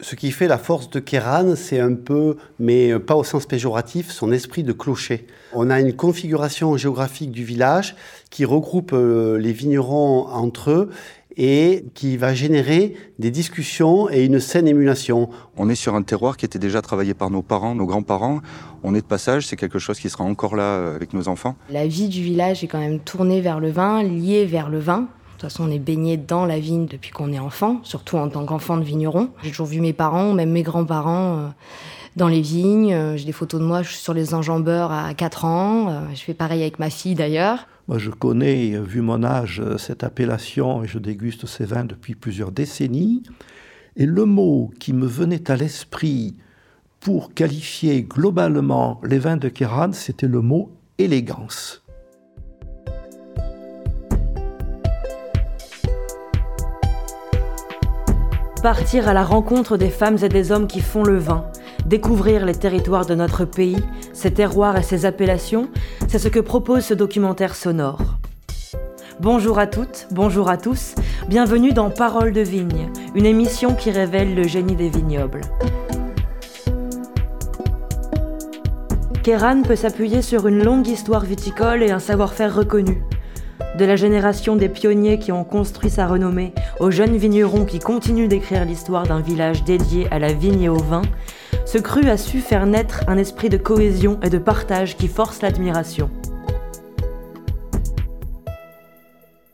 Ce qui fait la force de Kéran, c'est un peu, mais pas au sens péjoratif, son esprit de clocher. On a une configuration géographique du village qui regroupe euh, les vignerons entre eux et qui va générer des discussions et une saine émulation. On est sur un terroir qui était déjà travaillé par nos parents, nos grands-parents. On est de passage, c'est quelque chose qui sera encore là euh, avec nos enfants. La vie du village est quand même tournée vers le vin, liée vers le vin. De toute façon, on est baigné dans la vigne depuis qu'on est enfant, surtout en tant qu'enfant de vigneron. J'ai toujours vu mes parents, même mes grands-parents, euh, dans les vignes. Euh, j'ai des photos de moi sur les enjambeurs à 4 ans. Euh, je fais pareil avec ma fille d'ailleurs. Moi, je connais, vu mon âge, cette appellation et je déguste ces vins depuis plusieurs décennies. Et le mot qui me venait à l'esprit pour qualifier globalement les vins de Kéran, c'était le mot élégance. Partir à la rencontre des femmes et des hommes qui font le vin, découvrir les territoires de notre pays, ses terroirs et ses appellations, c'est ce que propose ce documentaire sonore. Bonjour à toutes, bonjour à tous, bienvenue dans Parole de vigne, une émission qui révèle le génie des vignobles. Kéran peut s'appuyer sur une longue histoire viticole et un savoir-faire reconnu de la génération des pionniers qui ont construit sa renommée aux jeunes vignerons qui continuent d'écrire l'histoire d'un village dédié à la vigne et au vin, ce cru a su faire naître un esprit de cohésion et de partage qui force l'admiration.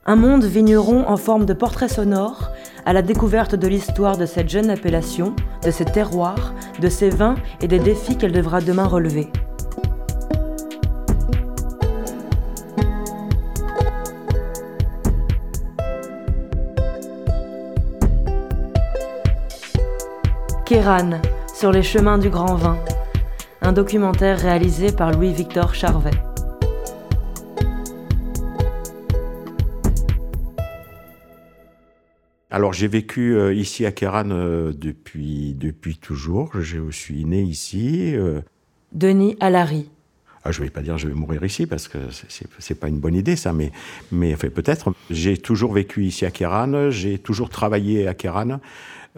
Un monde vigneron en forme de portrait sonore à la découverte de l'histoire de cette jeune appellation, de ses terroirs, de ses vins et des défis qu'elle devra demain relever. Kéran, sur les chemins du grand vin, un documentaire réalisé par Louis-Victor Charvet. Alors j'ai vécu euh, ici à Kéran euh, depuis, depuis toujours. Je suis né ici. Euh. Denis Alary. Ah, je ne vais pas dire je vais mourir ici parce que c'est n'est pas une bonne idée ça, mais, mais enfin, peut-être. J'ai toujours vécu ici à Kéran, j'ai toujours travaillé à Kéran.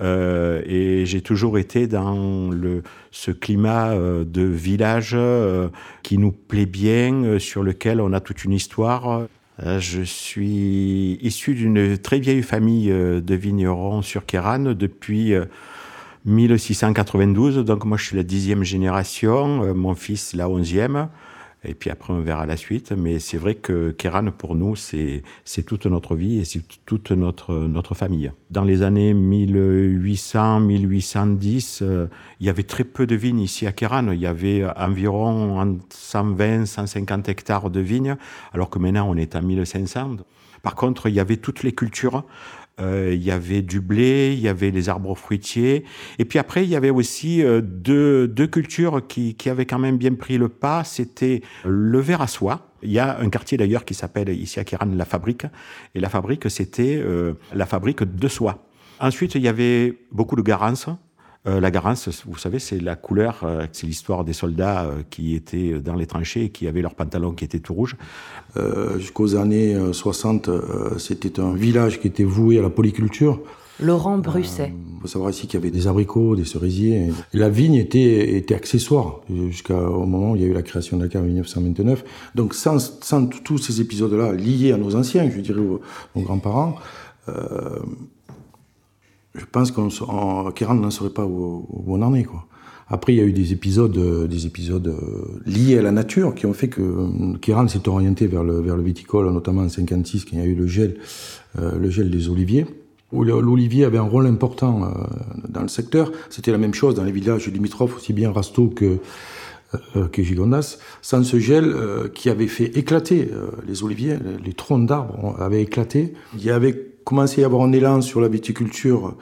Euh, et j'ai toujours été dans le, ce climat euh, de village euh, qui nous plaît bien, sur lequel on a toute une histoire. Je suis issu d'une très vieille famille de vignerons sur Kéran depuis 1692. Donc moi, je suis la dixième génération, mon fils la onzième. Et puis après, on verra la suite. Mais c'est vrai que Kéran, pour nous, c'est toute notre vie et c'est toute notre, notre famille. Dans les années 1800, 1810, euh, il y avait très peu de vignes ici à Kéran. Il y avait environ 120, 150 hectares de vignes, alors que maintenant, on est à 1500. Par contre, il y avait toutes les cultures. Euh, il y avait du blé, il y avait les arbres fruitiers. Et puis après, il y avait aussi euh, deux, deux, cultures qui, qui, avaient quand même bien pris le pas. C'était le verre à soie. Il y a un quartier d'ailleurs qui s'appelle ici à Kéran la Fabrique. Et la Fabrique, c'était euh, la fabrique de soie. Ensuite, il y avait beaucoup de Garance. Euh, la garance, vous savez, c'est la couleur, euh, c'est l'histoire des soldats euh, qui étaient dans les tranchées et qui avaient leurs pantalons qui étaient tout rouges. Jusqu'aux années 60, c'était un village qui était voué à la polyculture. Laurent Brusset. Il faut savoir ici qu'il y avait des abricots, des cerisiers. Et la vigne était, était accessoire jusqu'au moment où il y a eu la création de la cave en 1929. Donc sans, sans tous ces épisodes-là liés à nos anciens, je dirais aux, aux grands-parents, je pense qu'en Kéran n'en serait pas où, on en est. Quoi. Après, il y a eu des épisodes, euh, des épisodes euh, liés à la nature qui ont fait que euh, Kéran s'est orienté vers le, vers le viticole, notamment en 56, quand il y a eu le gel, le gel des oliviers. Où l'olivier avait un rôle important dans le secteur. C'était la même chose dans les villages limitrophes, aussi bien Rasto que, que Gigondas. Sans ce gel qui avait fait éclater les oliviers, les, les troncs d'arbres avaient éclaté. Il y avait commencé à y avoir un élan sur la viticulture,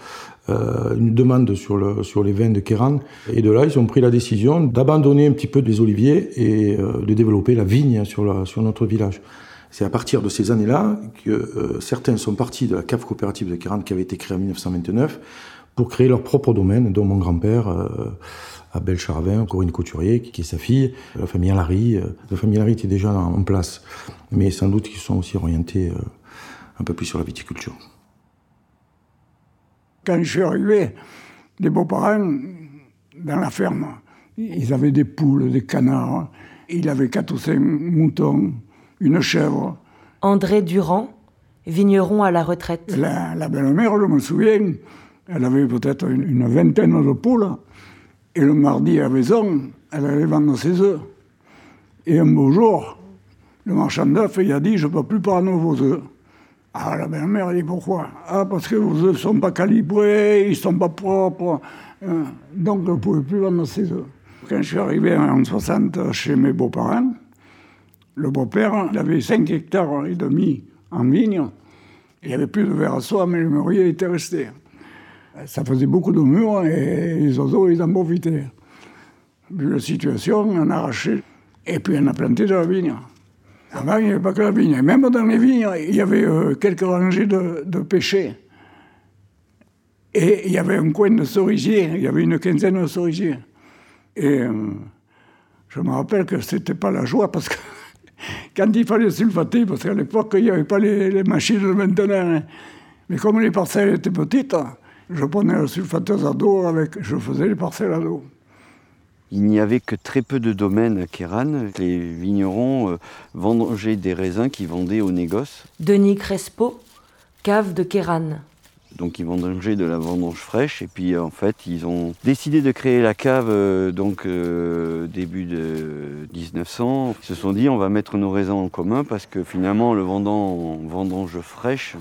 euh, une demande sur, sur les vins de Kéran. Et de là, ils ont pris la décision d'abandonner un petit peu des oliviers et euh, de développer la vigne sur, la, sur notre village. C'est à partir de ces années-là que euh, certains sont partis de la cave coopérative de Kéran qui avait été créée en 1929 pour créer leur propre domaine, dont mon grand-père, Abel Charvin, Corinne Couturier, qui, est sa fille, la famille Alary. la famille Alary était déjà en place, mais sans doute qu'ils sont aussi orientés un peu plus sur la viticulture. Quand je suis arrivé, des beaux-parents dans la ferme. Ils avaient des poules, des canards. Il avait quatre ou cinq moutons, une chèvre. André Durand, vigneron à la retraite. La, belle-mère, je me souviens, elle avait peut-être une, vingtaine de poules. Et le mardi à la maison, elle allait vendre ses œufs. Et un beau jour, le marchand d'œufs, il a dit Je ne peux plus prendre vos œufs. Ah, la belle-mère, elle dit Pourquoi? Ah, parce que vos œufs ne sont pas calibrés, ils ne sont pas propres. Euh, donc, je ne pouvais plus vendre ses œufs. Quand je suis arrivé en 60 chez mes beaux-parents, le beau-père avait 5 hectares et demi en vigne. Il n'y avait plus de verre à soie, mais le mûrier était resté. Ça faisait beaucoup de murs et les oiseaux, ils en profitaient. Vu la situation, on a arraché et puis on a planté de la vigne. Avant, il n'y avait pas que la vigne. Même dans les vignes, il y avait euh, quelques rangées de, de pêchers. Et il y avait un coin de cerisiers, il y avait une quinzaine de cerisiers. Et euh, je me rappelle que ce n'était pas la joie parce que quand il fallait sulfater, parce qu'à l'époque, il n'y avait pas les, machines de maintenant, hein. mais comme les parcelles étaient petites, je prenais la sulfateuse à dos, avec, je faisais les parcelles à dos. Il n'y avait que très peu de domaines à Kéran. Les vignerons euh, vendaient des raisins qui vendaient au négoce. Denis Crespo, cave de Kéran. Donc ils vendangeaient de la vendange fraîche et puis en fait ils ont décidé de créer la cave euh, donc euh, début de 1900. Ils se sont dit on va mettre nos raisins en commun parce que finalement le vendant en vendange fraîche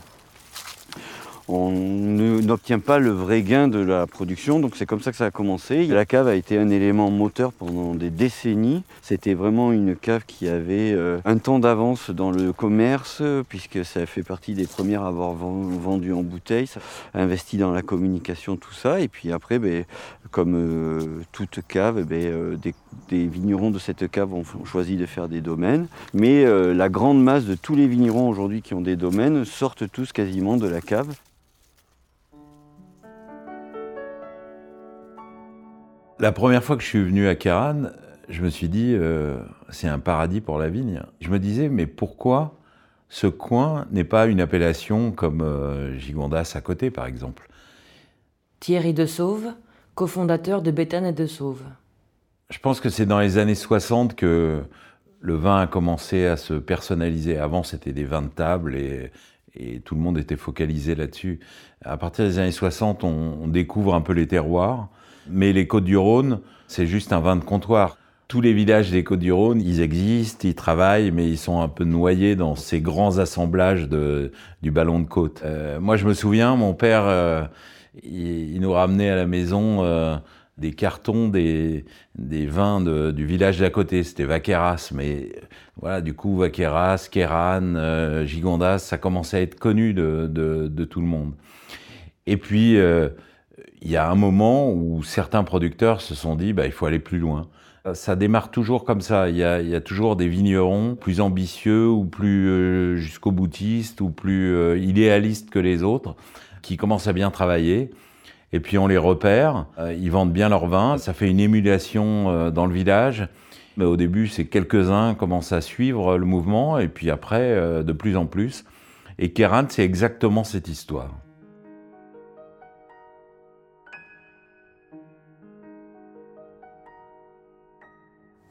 on n'obtient pas le vrai gain de la production. Donc c'est comme ça que ça a commencé. La cave a été un élément moteur pendant des décennies. C'était vraiment une cave qui avait euh, un temps d'avance dans le commerce, puisque ça fait partie des premières à avoir vendu en bouteille, ça investi dans la communication, tout ça. Et puis après, ben, comme euh, toute cave, ben, euh, des, vignerons de cette cave ont choisi de faire des domaines. Mais la grande masse de tous les vignerons aujourd'hui qui ont des domaines sortent tous quasiment de la cave. La première fois que je suis venu à Kéran, je me suis dit, euh, c'est un paradis pour la vigne. Je me disais, mais pourquoi ce coin n'est pas une appellation comme euh, Gigondas à côté, par exemple? Thierry de Sauve, cofondateur de Béthane et de Sauve. Je pense que c'est dans les années 60 que le vin a commencé à se personnaliser. Avant, c'était des vins de table et, tout le monde était focalisé là-dessus. À partir des années 60, on découvre un peu les terroirs. Mais les Côtes-du-Rhône, c'est juste un vin de comptoir. Tous les villages des Côtes-du-Rhône, ils existent, ils travaillent, mais ils sont un peu noyés dans ces grands assemblages de, du ballon de côte. Euh, moi, je me souviens, mon père, euh, il, nous ramenait à la maison euh, des cartons des, des vins du village d'à côté. C'était Vaqueras, mais voilà, du coup, Vaqueras, Kéran, Gigondas, ça commençait à être connu de, de, de tout le monde. Et puis, il y a un moment où certains producteurs se sont dit, bah, il faut aller plus loin. Ça démarre toujours comme ça. Il y a, toujours des vignerons plus ambitieux ou plus euh, jusqu'au boutiste ou plus euh, idéalistes que les autres qui commencent à bien travailler. Et puis on les repère, euh, ils vendent bien leur vin, ça fait une émulation dans le village. Mais au début, c'est quelques-uns commencent à suivre le mouvement et puis après, de plus en plus. Et Kéran, c'est exactement cette histoire.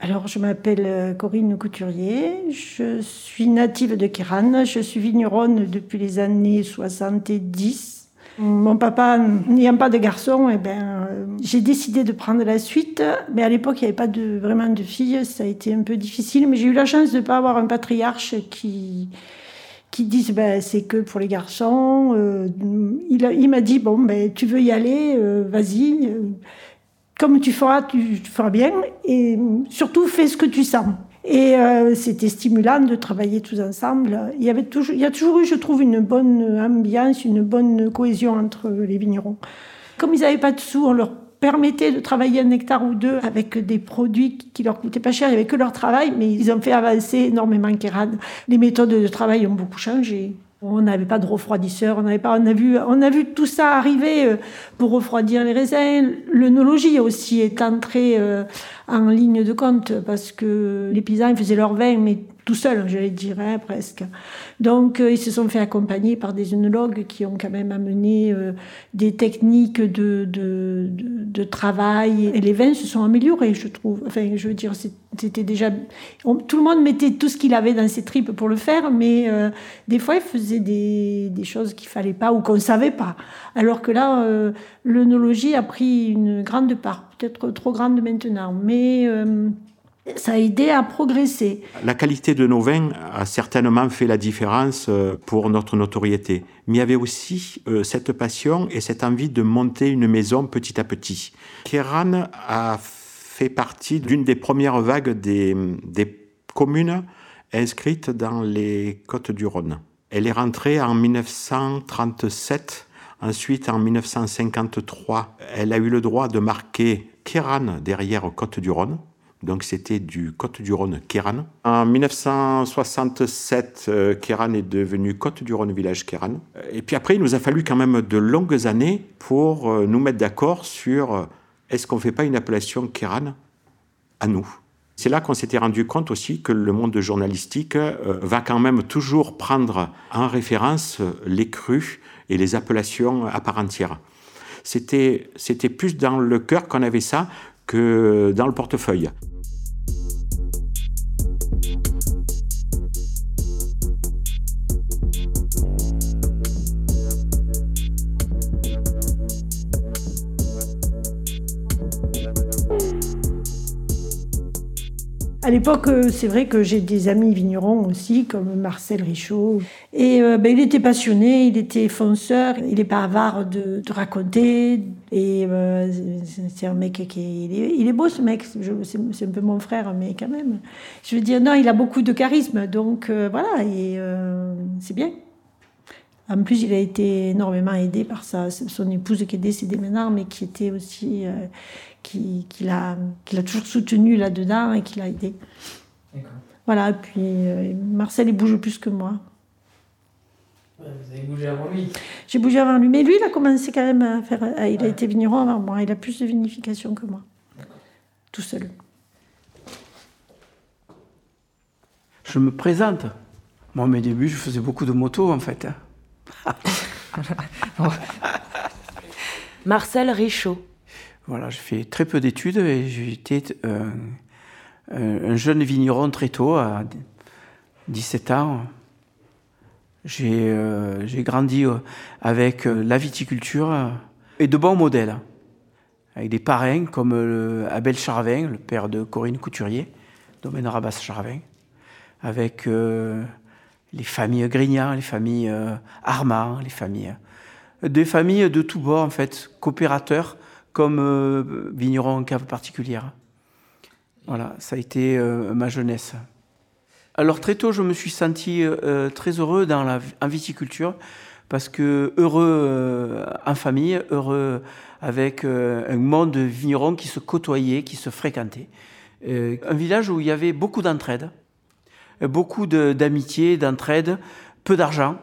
Alors, je m'appelle euh, Corinne Couturier, je suis native de Kéran, je suis vigneronne depuis les années 70. Mon papa n'ayant pas de garçon, eh ben, euh, j'ai décidé de prendre la suite, mais à l'époque, il n'y avait pas vraiment de filles, ça a été un peu difficile, mais j'ai eu la chance de ne pas avoir un patriarche qui, qui dise ben, c'est que pour les garçons. Euh, il, il m'a dit bon, ben, tu veux y aller, vas-y comme tu feras, tu, feras bien, et surtout fais ce que tu sens. Et euh, c'était stimulant de travailler tous ensemble. Il y, avait toujours, a toujours eu, je trouve, une bonne ambiance, une bonne cohésion entre les vignerons. Comme ils n'avaient pas de sous, on leur permettait de travailler un hectare ou deux avec des produits qui leur coûtaient pas cher. Il n'y avait que leur travail, mais ils ont fait avancer énormément Kéran. Les méthodes de travail ont beaucoup changé. On n'avait pas de refroidisseur, on n'avait pas, on a vu, on a vu tout ça arriver euh, pour refroidir les raisins. L'œnologie aussi est entrée euh, en ligne de compte parce que les paysans faisaient leur vin, mais tout seuls, je dire, hein, presque. Donc, ils se sont fait accompagner par des œnologues qui ont quand même amené des techniques de, de, travail. Et les vins se sont améliorés, je trouve. Enfin, je veux dire, c'était déjà. tout le monde mettait tout ce qu'il avait dans ses tripes pour le faire, mais des fois, il faisait des, des choses qu'il fallait pas ou qu'on savait pas. Alors que là, l'œnologie a pris une grande part, peut-être trop grande maintenant, mais ça a aidé à progresser. La qualité de nos vins a certainement fait la différence euh, pour notre notoriété. Mais il y avait aussi euh, cette passion et cette envie de monter une maison petit à petit. Kéran a fait partie d'une des premières vagues des, communes inscrites dans les Côtes du Rhône. Elle est rentrée en 1937. Ensuite, en 1953, elle a eu le droit de marquer Kéran derrière Côte du Rhône. Donc c'était du Côte-du-Rhône Kéran. En 1967, euh, Kéran est devenu Côte-du-Rhône Village Kéran. Et puis après, il nous a fallu quand même de longues années pour euh, nous mettre d'accord sur euh, est-ce qu'on ne fait pas une appellation Kéran à nous? C'est là qu'on s'était rendu compte aussi que le monde journalistique va quand même toujours prendre en référence les crus et les appellations à part entière. C'était plus dans le cœur qu'on avait ça que dans le portefeuille. À l'époque, euh, c'est vrai que j'ai des amis vignerons aussi, comme Marcel Richaud. Et euh, ben, il était passionné, il était fonceur, il est pas avare de, raconter. Et euh, c'est un mec qui est, il est, beau, ce mec. C'est un peu mon frère, mais quand même. Je veux dire, non, il a beaucoup de charisme. Donc voilà, et c'est bien. En plus, il a été énormément aidé par sa, son épouse qui est décédée maintenant, mais qui était aussi qui, qui l'a toujours soutenu là-dedans et qui l'a aidé. Voilà, puis euh, Marcel, il bouge plus que moi. vous avez bougé avant lui J'ai bougé avant lui, mais lui, il a commencé quand même à faire. il a été vigneron avant moi, il a plus de vinification que moi. Tout seul. Je me présente. Moi, à mes débuts, je faisais beaucoup de motos, en fait. Marcel Richaud. Voilà, j'ai fait très peu d'études et j'ai été euh, un jeune vigneron très tôt, à 17 ans. J'ai euh, grandi euh, avec la viticulture et de bons modèles, avec des parrains comme Abel Charvin, le père de Corinne Couturier, domaine Rabas Charvin, avec les familles Grignan, les familles Armand, les familles. Des familles de tous bords, en fait, coopérateurs comme euh, vigneron en cave particulière. Voilà, ça a été euh, ma jeunesse. Alors très tôt, je me suis senti euh, très heureux dans la en viticulture parce que heureux en famille, heureux avec un monde de vignerons qui se côtoyaient, qui se fréquentaient. un village où il y avait beaucoup d'entraide, beaucoup d'amitié, d'entraide, peu d'argent.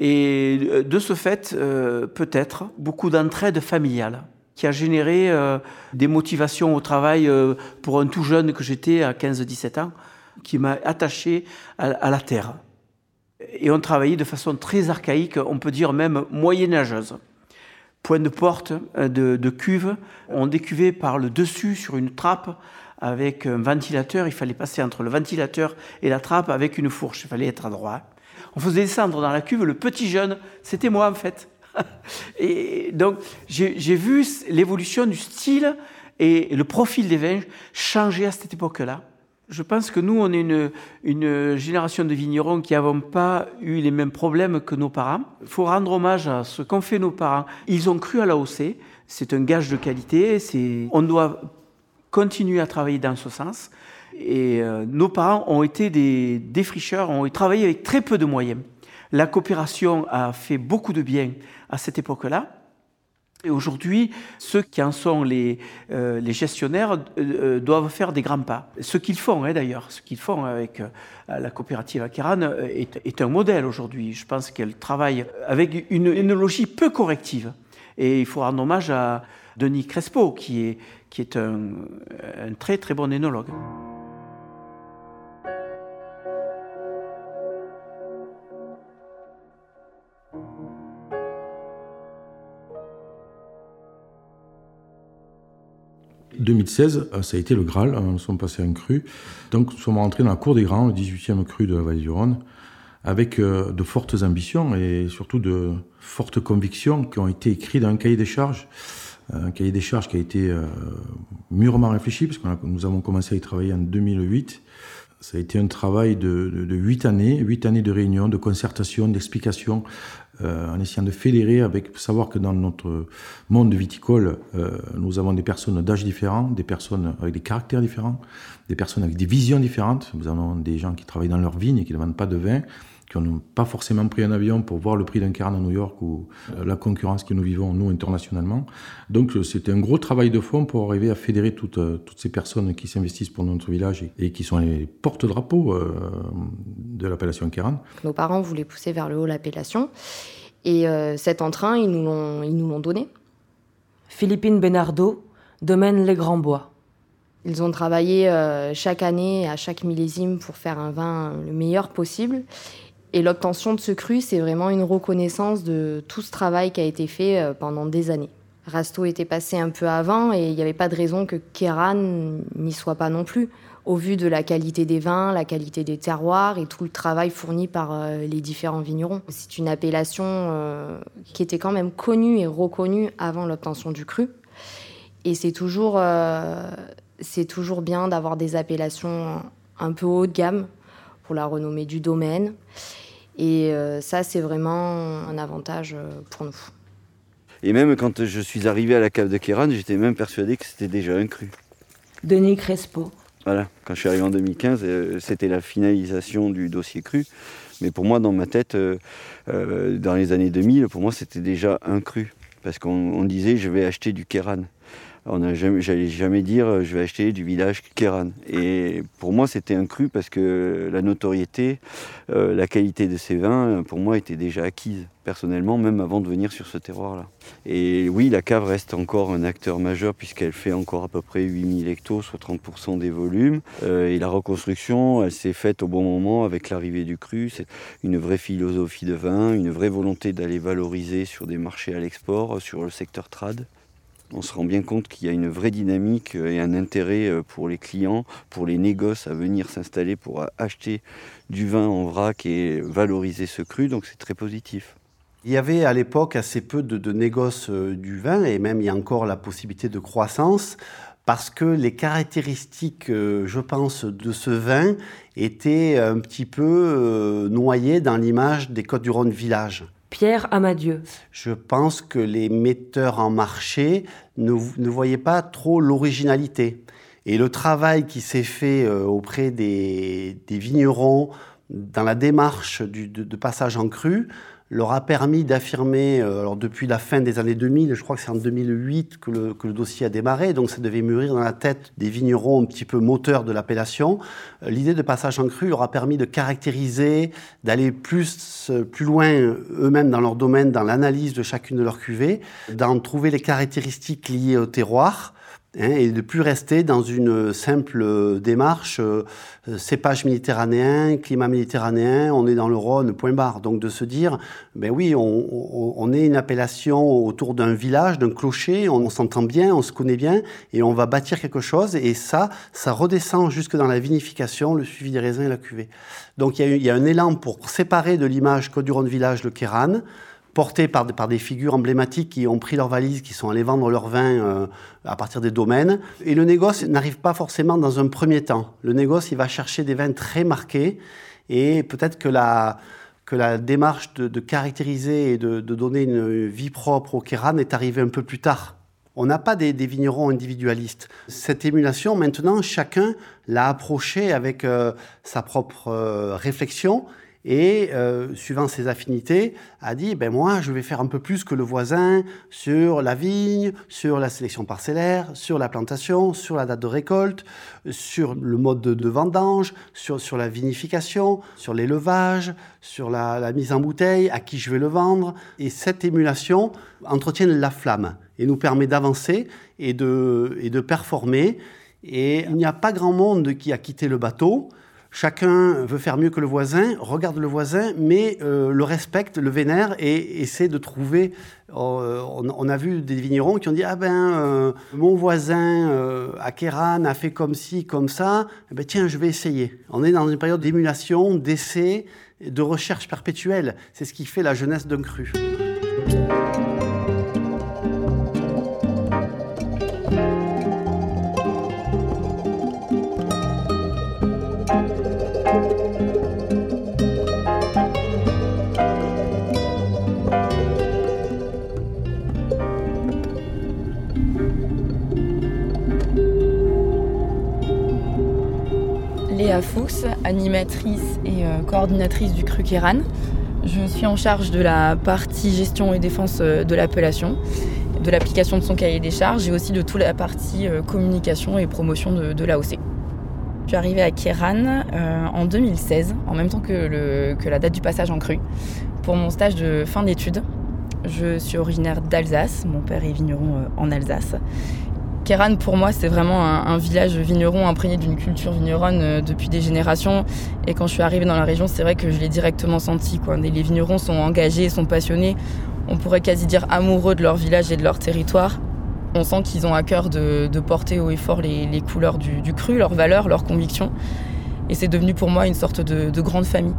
Et de ce fait, peut-être, beaucoup d'entraide familiale qui a généré euh, des motivations au travail euh, pour un tout jeune que j'étais à 15-17 ans, qui m'a attaché à, la terre. Et on travaillait de façon très archaïque, on peut dire même moyenâgeuse. Point de porte euh, de, de cuve, on décuvait par le dessus sur une trappe avec un ventilateur. Il fallait passer entre le ventilateur et la trappe avec une fourche. Il fallait être à droit. On faisait descendre dans la cuve le petit jeune, c'était moi en fait. et donc, j'ai vu l'évolution du style et le profil des vins changer à cette époque-là. Je pense que nous, on est une, génération de vignerons qui n'avons pas eu les mêmes problèmes que nos parents. Il faut rendre hommage à ce qu'ont fait nos parents. Ils ont cru à l'AOC. C'est un gage de qualité. On doit continuer à travailler dans ce sens. Et euh, nos parents ont été des défricheurs, ont travaillé avec très peu de moyens. La coopération a fait beaucoup de bien à cette époque-là. Et aujourd'hui, ceux qui en sont les, euh, gestionnaires euh, doivent faire des grands pas. Ce qu'ils font, hein, d'ailleurs, ce qu'ils font avec la coopérative Akeran est, un modèle aujourd'hui. Je pense qu'elle travaille avec une énologie peu corrective. Et il faut rendre hommage à Denis Crespo, qui est, qui est un, très très bon énologue. « 2016, euh, ça a été le Graal, hein, nous sommes passés un cru. Donc nous sommes rentrés dans la cour des grands, le 18e cru de la vallée du Rhône, avec euh, de fortes ambitions et surtout de fortes convictions qui ont été écrites dans un cahier des charges un cahier des charges qui a été euh, mûrement réfléchi, parce que nous avons commencé à y travailler en 2008. Ça a été un travail de huit années, huit années de réunions, de concertation, d'explications, euh, en essayant de fédérer avec savoir que dans notre monde viticole, euh, nous avons des personnes d'âge différents, des personnes avec des caractères différents, des personnes avec des visions différentes. Nous avons des gens qui travaillent dans leur vigne et qui ne vendent pas de vin, qui n'ont pas forcément pris un avion pour voir le prix d'un caran à New York ou euh, la concurrence que nous vivons, nous, internationalement. Donc, euh, c'était un gros travail de fond pour arriver à fédérer toutes, euh, toutes ces personnes qui s'investissent pour notre village et, qui sont les porte-drapeaux de l'appellation Kéran. Nos parents voulaient pousser vers le haut l'appellation et cet entrain, ils nous l'ont donné. Philippine Benardo, domaine Les Grands Bois. Ils ont travaillé chaque année, à chaque millésime, pour faire un vin le meilleur possible. Et l'obtention de ce cru, c'est vraiment une reconnaissance de tout ce travail qui a été fait euh, pendant des années. Rasto était passé un peu avant et il n'y avait pas de raison que Kéran n'y soit pas non plus, au vu de la qualité des vins, la qualité des terroirs et tout le travail fourni par euh, les différents vignerons. C'est une appellation euh, qui était quand même connue et reconnue avant l'obtention du cru. Et c'est toujours, c'est toujours bien d'avoir des appellations un peu haut de gamme pour la renommée du domaine. Et euh, ça, c'est vraiment un avantage euh, pour nous. Et même quand je suis arrivé à la cave de Kéran, j'étais même persuadé que c'était déjà un cru. Denis Crespo. Voilà, quand je suis arrivé en 2015, euh, c'était la finalisation du dossier cru. Mais pour moi, dans ma tête, dans les années 2000, pour moi, c'était déjà un cru. Parce qu'on disait, je vais acheter du Kéran on n'a jamais, j'allais jamais dire euh, je vais acheter du village Kéran. Et pour moi, c'était un cru parce que la notoriété, euh, la qualité de ces vins, pour moi, était déjà acquise personnellement, même avant de venir sur ce terroir-là. Et oui, la cave reste encore un acteur majeur puisqu'elle fait encore à peu près 8000 hectos, soit 30% des volumes. Euh, et la reconstruction, elle s'est faite au bon moment avec l'arrivée du cru. C'est une vraie philosophie de vin, une vraie volonté d'aller valoriser sur des marchés à l'export, sur le secteur trad on se rend bien compte qu'il y a une vraie dynamique et un intérêt euh, pour les clients, pour les négoces à venir s'installer pour acheter du vin en vrac et valoriser ce cru, donc c'est très positif. Il y avait à l'époque assez peu de, négoces euh, du vin et même il y a encore la possibilité de croissance parce que les caractéristiques, euh, je pense, de ce vin étaient un petit peu noyées dans l'image des Côtes-du-Rhône village. Pierre Amadieu. Je pense que les metteurs en marché ne, voyaient pas trop l'originalité. Et le travail qui s'est fait euh, auprès des, vignerons dans la démarche de, passage en cru leur a permis d'affirmer, euh, alors depuis la fin des années 2000, je crois que c'est en 2008 que le, que le, dossier a démarré, donc ça devait mûrir dans la tête des vignerons un petit peu moteurs de l'appellation. Euh, l'idée de passage en cru leur a permis de caractériser, d'aller plus, euh, plus loin eux-mêmes dans leur domaine, dans l'analyse de chacune de leurs cuvées, d'en trouver les caractéristiques liées au terroir, Hein, et de plus rester dans une simple démarche euh, cépage méditerranéen, climat méditerranéen, on est dans le Rhône, point barre. Donc de se dire, ben oui, on, on est une appellation autour d'un village, d'un clocher, on, s'entend bien, on se connaît bien, et on va bâtir quelque chose, et ça, ça redescend jusque dans la vinification, le suivi des raisins et la cuvée. Donc il y y a un élan pour séparer de l'image Côte du Rhône Village le Kéran, portés par, des figures emblématiques qui ont pris leurs valises, qui sont allés vendre leur vin euh, à partir des domaines. Et le négoce n'arrive pas forcément dans un premier temps. Le négoce, il va chercher des vins très marqués et peut-être que la, que la démarche de, caractériser et de, donner une vie propre au Kéran est arrivée un peu plus tard. On n'a pas des, vignerons individualistes. Cette émulation, maintenant, chacun l'a approchée avec euh, sa propre euh, réflexion et euh, suivant ses affinités, a dit ben moi je vais faire un peu plus que le voisin sur la vigne, sur la sélection parcellaire, sur la plantation, sur la date de récolte, sur le mode de, vendange, sur, sur la vinification, sur l'élevage, sur la, la, mise en bouteille, à qui je vais le vendre. Et cette émulation entretient la flamme et nous permet d'avancer et de, et de performer. Et il n'y a pas grand monde qui a quitté le bateau chacun veut faire mieux que le voisin, regarde le voisin, mais euh, le respecte, le vénère et essaie de trouver. Euh, on, a vu des vignerons qui ont dit Ah ben, euh, mon voisin à Kéran a fait comme ci, comme ça, eh ben, tiens, je vais essayer. On est dans une période d'émulation, d'essai, de recherche perpétuelle. C'est ce qui fait la jeunesse d'un cru. Fuchs, animatrice et euh, coordinatrice du cru Kéran. Je suis en charge de la partie gestion et défense euh, de l'appellation, de l'application de son cahier des charges et aussi de toute la partie euh, communication et promotion de, l'AOC. Je suis arrivée à Kéran en 2016, en même temps que, que la date du passage en cru, pour mon stage de fin d'études. Je suis originaire d'Alsace, mon père est vigneron en Alsace. Kéran, pour moi, c'est vraiment un, village vigneron imprégné d'une culture vigneronne euh, depuis des générations. Et quand je suis arrivée dans la région, c'est vrai que je l'ai directement senti. Quoi. Les vignerons sont engagés, sont passionnés. On pourrait quasi dire amoureux de leur village et de leur territoire. On sent qu'ils ont à cœur de, porter haut et fort les, couleurs du, cru, leurs valeurs, leurs convictions. Et c'est devenu pour moi une sorte de grande famille.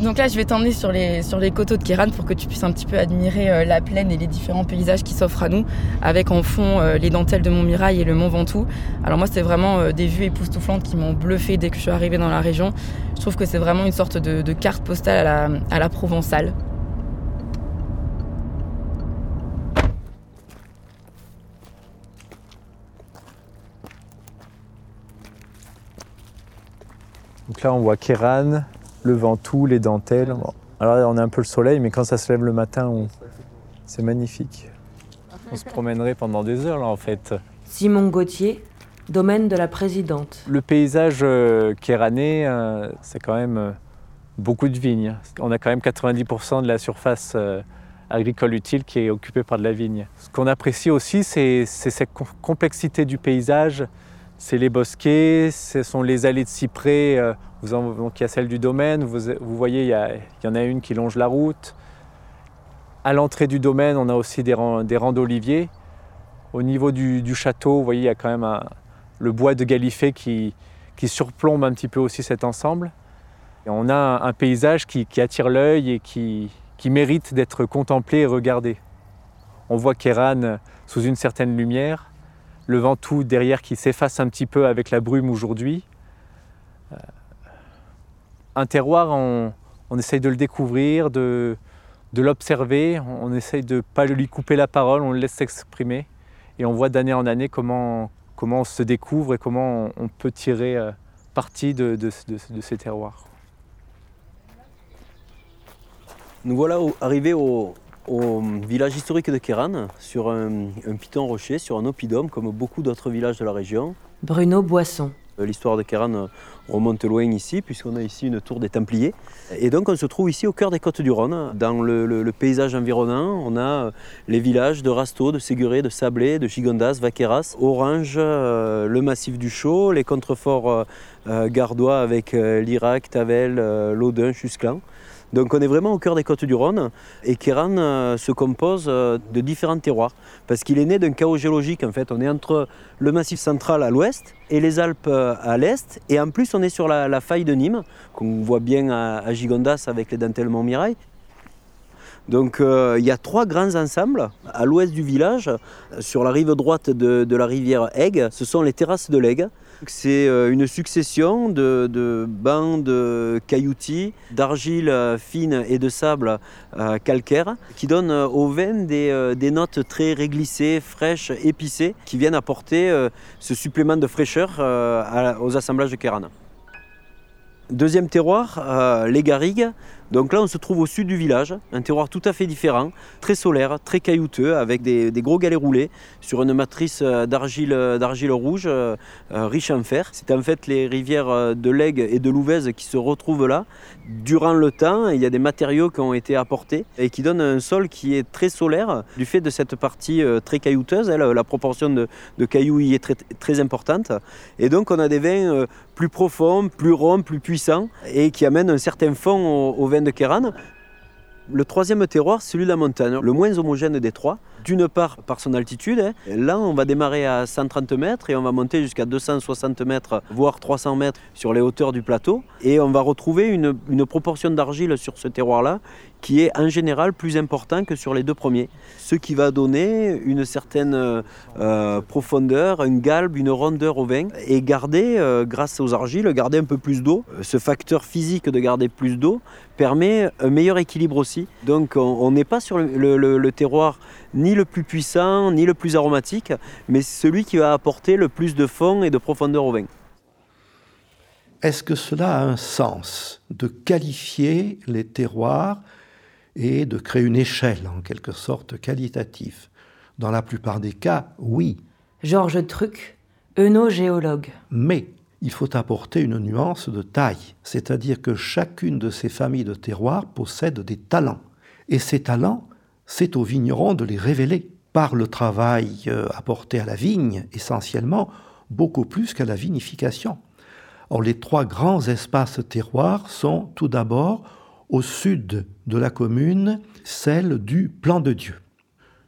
Donc là, je vais t'emmener sur les, sur coteaux de Kéran pour que tu puisses un petit peu admirer euh, la plaine et les différents paysages qui s'offrent à nous, avec en fond euh, les dentelles de Montmirail et le Mont Ventoux. Alors moi, c'est vraiment euh, des vues époustouflantes qui m'ont bluffé dès que je suis arrivée dans la région. Je trouve que c'est vraiment une sorte de, carte postale à la, à la provençale. Donc là, on voit Kéran, le Ventoux, les dentelles. Alors on a un peu le soleil, mais quand ça se lève le matin, c'est magnifique. On se promènerait pendant des heures là en fait. Simon Gauthier, domaine de la présidente. Le paysage euh, kéranais, euh, c'est quand même euh, beaucoup de vignes. On a quand même 90% de la surface agricole utile qui est occupée par de la vigne. Ce qu'on apprécie aussi, c'est cette complexité du paysage. C'est les bosquets, ce sont les allées de cyprès donc il y a celle du domaine, vous, voyez, il y, en a une qui longe la route. À l'entrée du domaine, on a aussi des rangs, d'oliviers. Au niveau du, château, vous voyez, il y a quand même le bois de Galifet qui, surplombe un petit peu aussi cet ensemble. On a un, paysage qui, attire l'œil et qui, mérite d'être contemplé et regardé. On voit Kéran sous une certaine lumière, le Ventoux derrière qui s'efface un petit peu avec la brume aujourd'hui. Un terroir, on, essaye de le découvrir, de, l'observer, on, essaye de ne pas lui couper la parole, on le laisse s'exprimer. Et on voit d'année en année comment, comment on se découvre et comment on, peut tirer euh, parti de, ces terroirs. Nous voilà arrivés au, village historique de Kéran, sur un, un piton rocher, sur un oppidum, comme beaucoup d'autres villages de la région. Bruno Boisson. Euh, l'histoire de Kéran euh, remonte loin ici, puisqu'on a ici une tour des Templiers. Et donc on se trouve ici au cœur des côtes du Rhône. Dans le, paysage environnant, on a euh, les villages de Rasteau, de Séguré, de Sablé, de Gigondas, Vaqueras, Orange, le massif du Chaux, les contreforts gardois avec Lirac, Tavel, Laudun, Chusclan. Donc on est vraiment au cœur des côtes du Rhône et Kéran euh, se compose euh, de différents terroirs parce qu'il est né d'un chaos géologique en fait. On est entre le massif central à l'ouest et les Alpes euh, à l'est et en plus on est sur la, faille de Nîmes qu'on voit bien à, Gigondas avec les dentelles Montmirail. Donc il y a trois grands ensembles à l'ouest du village, sur la rive droite de, la rivière Aigue, ce sont les terrasses de l'Aigue. C'est euh, une succession de, bancs de cailloutis, d'argile fine et de sable euh, calcaire qui donnent euh, au vin des, notes très réglissées, fraîches, épicées qui viennent apporter ce supplément de fraîcheur aux assemblages de Kéran. Deuxième terroir, les garrigues. Donc là, on se trouve au sud du village, un terroir tout à fait différent, très solaire, très caillouteux, avec des, gros galets roulés sur une matrice euh, d'argile, euh, d'argile rouge euh, riche en fer. C'est en fait les rivières de l'Aigue et de l'Ouvèze qui se retrouvent là. Durant le temps, il y a des matériaux qui ont été apportés et qui donnent un sol qui est très solaire du fait de cette partie très caillouteuse. La, proportion de, cailloux y est très, très importante. Et donc, on a des vins plus profonds, plus ronds, plus puissants et qui amènent un certain fond au, au de Kéran. Le troisième terroir, celui de la montagne, le moins homogène des trois. D'une part par son altitude. Hein. Là, on va démarrer à 130 mètres et on va monter jusqu'à 260 mètres, voire 300 mètres sur les hauteurs du plateau. Et on va retrouver une proportion d'argile sur ce terroir-là qui est en général plus important que sur les deux premiers. Ce qui va donner une certaine euh, profondeur, une galbe, une rondeur au vin et garder, euh, grâce aux argiles, garder un peu plus d'eau. Ce facteur physique de garder plus d'eau permet un meilleur équilibre aussi. Donc on n'est pas sur le, terroir ni le plus puissant, ni le plus aromatique, mais celui qui va apporter le plus de fond et de profondeur au vin. Est-ce que cela a un sens de qualifier les terroirs et de créer une échelle en quelque sorte qualitative. Dans la plupart des cas, oui. Georges Truc, œnogéologue. Mais il faut apporter une nuance de taille, c'est-à-dire que chacune de ces familles de terroirs possède des talents. Et ces talents, c'est aux vignerons de les révéler par le travail euh, apporté à la vigne, essentiellement, beaucoup plus qu'à la vinification. Or, les trois grands espaces terroirs sont tout d'abord au sud de la commune, celle du plan de Dieu.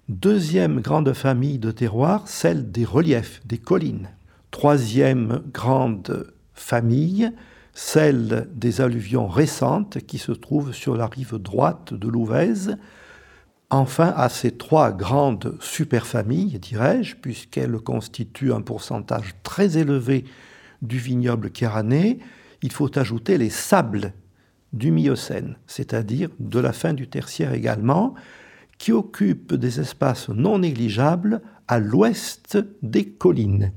Deuxième grande famille de terroirs, celle des reliefs, des collines. Troisième grande famille, celle des alluvions récentes qui se trouvent sur la rive droite de l'Ouvèze. Enfin, à ces trois grandes superfamilles, dirais-je, puisqu'elles constituent un pourcentage très élevé du vignoble kéranais, il faut ajouter les sables du Miocène, c'est-à-dire de la fin du tertiaire également, qui occupe des espaces non négligeables à l'ouest des collines.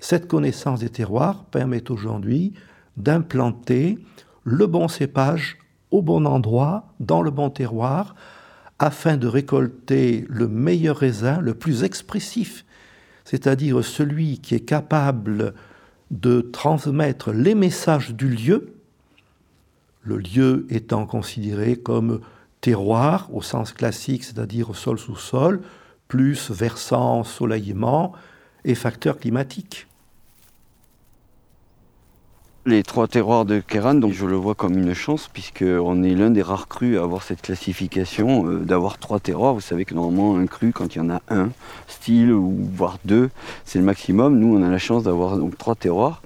Cette connaissance des terroirs permet aujourd'hui d'implanter le bon cépage au bon endroit, dans le bon terroir, afin de récolter le meilleur raisin, le plus expressif, c'est-à-dire celui qui est capable de transmettre les messages du lieu, le lieu étant considéré comme terroir au sens classique, c'est-à-dire sol sous sol, plus versant ensoleillement et facteur climatique les trois terroirs de Kéran, donc je le vois comme une chance, puisqu'on est l'un des rares crus à avoir cette classification, euh, d'avoir trois terroirs. Vous savez que normalement, un cru, quand il y en a un style, ou voire deux, c'est le maximum. Nous, on a la chance d'avoir donc trois terroirs.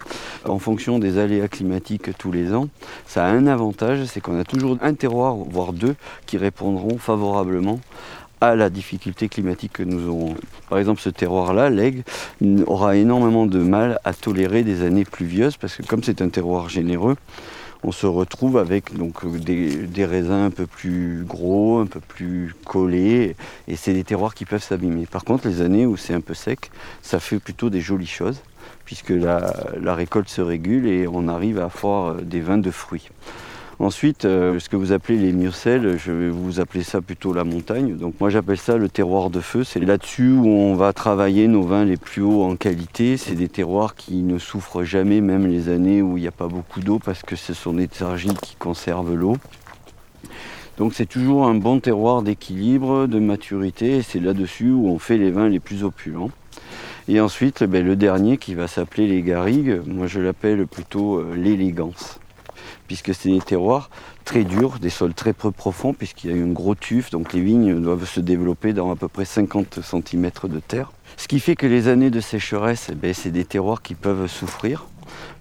En fonction des aléas climatiques tous les ans, ça a un avantage, c'est qu'on a toujours un terroir, voire deux, qui répondront favorablement à la difficulté climatique que nous aurons. Par exemple, ce terroir-là, l'aigle, aura énormément de mal à tolérer des années pluvieuses parce que comme c'est un terroir généreux, on se retrouve avec donc des, raisins un peu plus gros, un peu plus collés, et c'est des terroirs qui peuvent s'abîmer. Par contre, les années où c'est un peu sec, ça fait plutôt des jolies choses, puisque la, la récolte se régule et on arrive à avoir des vins de fruits. Ensuite, euh, ce que vous appelez les miocèles, je vais vous appeler ça plutôt la montagne. Donc moi j'appelle ça le terroir de feu. C'est là-dessus où on va travailler nos vins les plus hauts en qualité. C'est des terroirs qui ne souffrent jamais, même les années où il n'y a pas beaucoup d'eau, parce que ce sont des qui conservent l'eau. Donc c'est toujours un bon terroir d'équilibre, de maturité, c'est là-dessus où on fait les vins les plus opulents. Et ensuite, ben, le dernier qui va s'appeler les garrigues, moi je l'appelle plutôt euh, l'élégance puisque c'est des terroirs très durs, des sols très peu profonds, puisqu'il y a eu un gros tuf, donc les vignes doivent se développer dans à peu près 50 cm de terre. Ce qui fait que les années de sécheresse, eh ben, c'est des terroirs qui peuvent souffrir.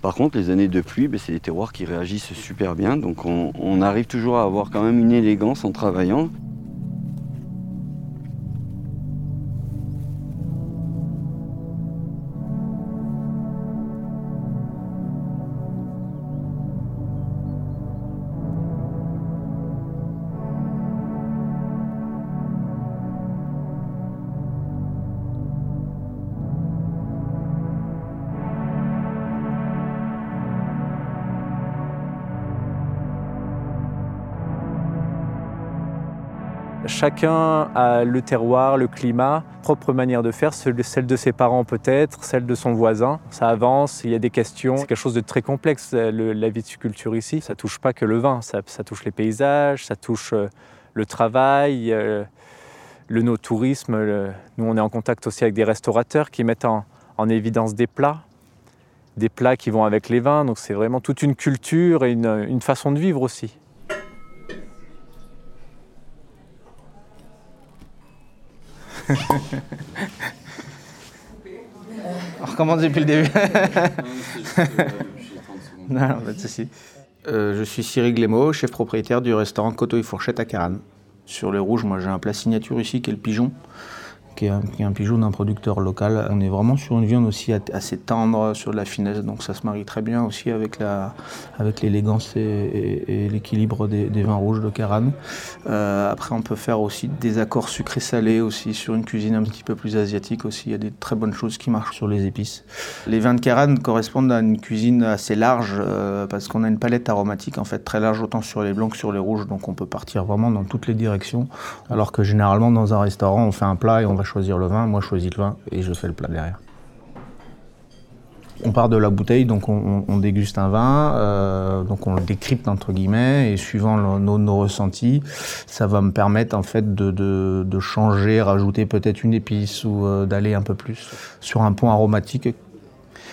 Par contre, les années de pluie, ben, c'est des terroirs qui réagissent super bien, donc on arrive toujours à avoir quand même une élégance en travaillant. Chacun a le terroir, le climat, propre manière de faire, celle de ses parents peut-être, celle de son voisin. Ça avance, il y a des questions. C'est quelque chose de très complexe, la viticulture ici. Ça touche pas que le vin, ça, touche les paysages, ça touche euh, le travail, euh, le no-tourisme. Nous, on est en contact aussi avec des restaurateurs qui mettent en, évidence des plats, des plats qui vont avec les vins. Donc c'est vraiment toute une culture et une façon de vivre aussi. On recommence depuis le début. non, pas de souci. Euh, je suis Cyril Glémaud, chef propriétaire du restaurant Coteau et Fourchette à Caran. Sur le rouge, moi j'ai un plat signature ici qui est le pigeon qui est un, pigeon d'un producteur local. On est vraiment sur une viande aussi assez tendre, sur de la finesse, donc ça se marie très bien aussi avec la, avec l'élégance et, l'équilibre des, vins rouges de Caran. Euh, après, on peut faire aussi des accords sucrés-salés aussi sur une cuisine un petit peu plus asiatique aussi. Il y a des très bonnes choses qui marchent sur les épices. Les vins de Caran correspondent à une cuisine assez large euh, parce qu'on a une palette aromatique en fait très large autant sur les blancs que sur les rouges, donc on peut partir vraiment dans toutes les directions. Alors que généralement dans un restaurant, on fait un plat et on va choisir le vin, moi je choisis le vin et je fais le plat derrière. On part de la bouteille, donc on, déguste un vin, euh, donc on le décrypte entre guillemets, et suivant nos, ressentis, ça va me permettre en fait de, changer, rajouter peut-être une épice ou euh, d'aller un peu plus sur un point aromatique.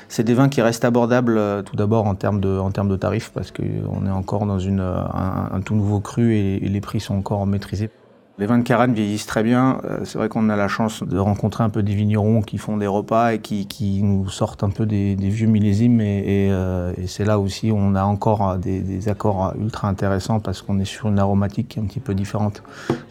C'est des vins qui restent abordables euh, tout d'abord en termes de, en de tarifs, parce qu'on est encore dans une, un, tout nouveau cru et les prix sont encore maîtrisés. Les vins de Caran vieillissent très bien. Euh, c'est vrai qu'on a la chance de rencontrer un peu des vignerons qui font des repas et qui, nous sortent un peu des, vieux millésimes. Et, euh, et, c'est là aussi où on a encore des, accords ultra intéressants parce qu'on est sur une aromatique qui est un petit peu différente.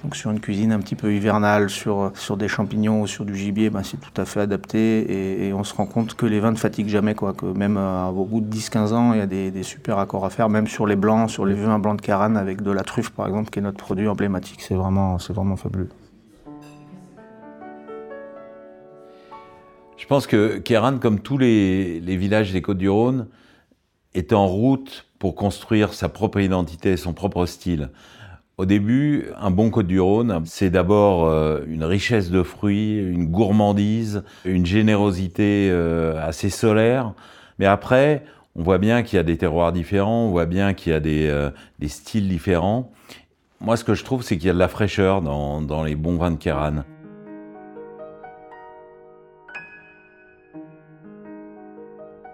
Donc sur une cuisine un petit peu hivernale, sur, des champignons ou sur du gibier, ben, c'est tout à fait adapté. Et, on se rend compte que les vins ne fatiguent jamais. Quoi, que même euh, au bout de 10-15 ans, il y a des, super accords à faire. Même sur les blancs, sur les vins blancs de Caran avec de la truffe par exemple, qui est notre produit emblématique. C'est vraiment c'est vraiment fabuleux. Je pense que Kéran, comme tous les, villages des Côtes-du-Rhône, est en route pour construire sa propre identité, son propre style. Au début, un bon Côte-du-Rhône, c'est d'abord euh, une richesse de fruits, une gourmandise, une générosité euh, assez solaire. Mais après, on voit bien qu'il y a des terroirs différents, on voit bien qu'il y a des, euh, des styles différents. Moi, ce que je trouve, c'est qu'il y a de la fraîcheur dans, les bons vins de Kéran.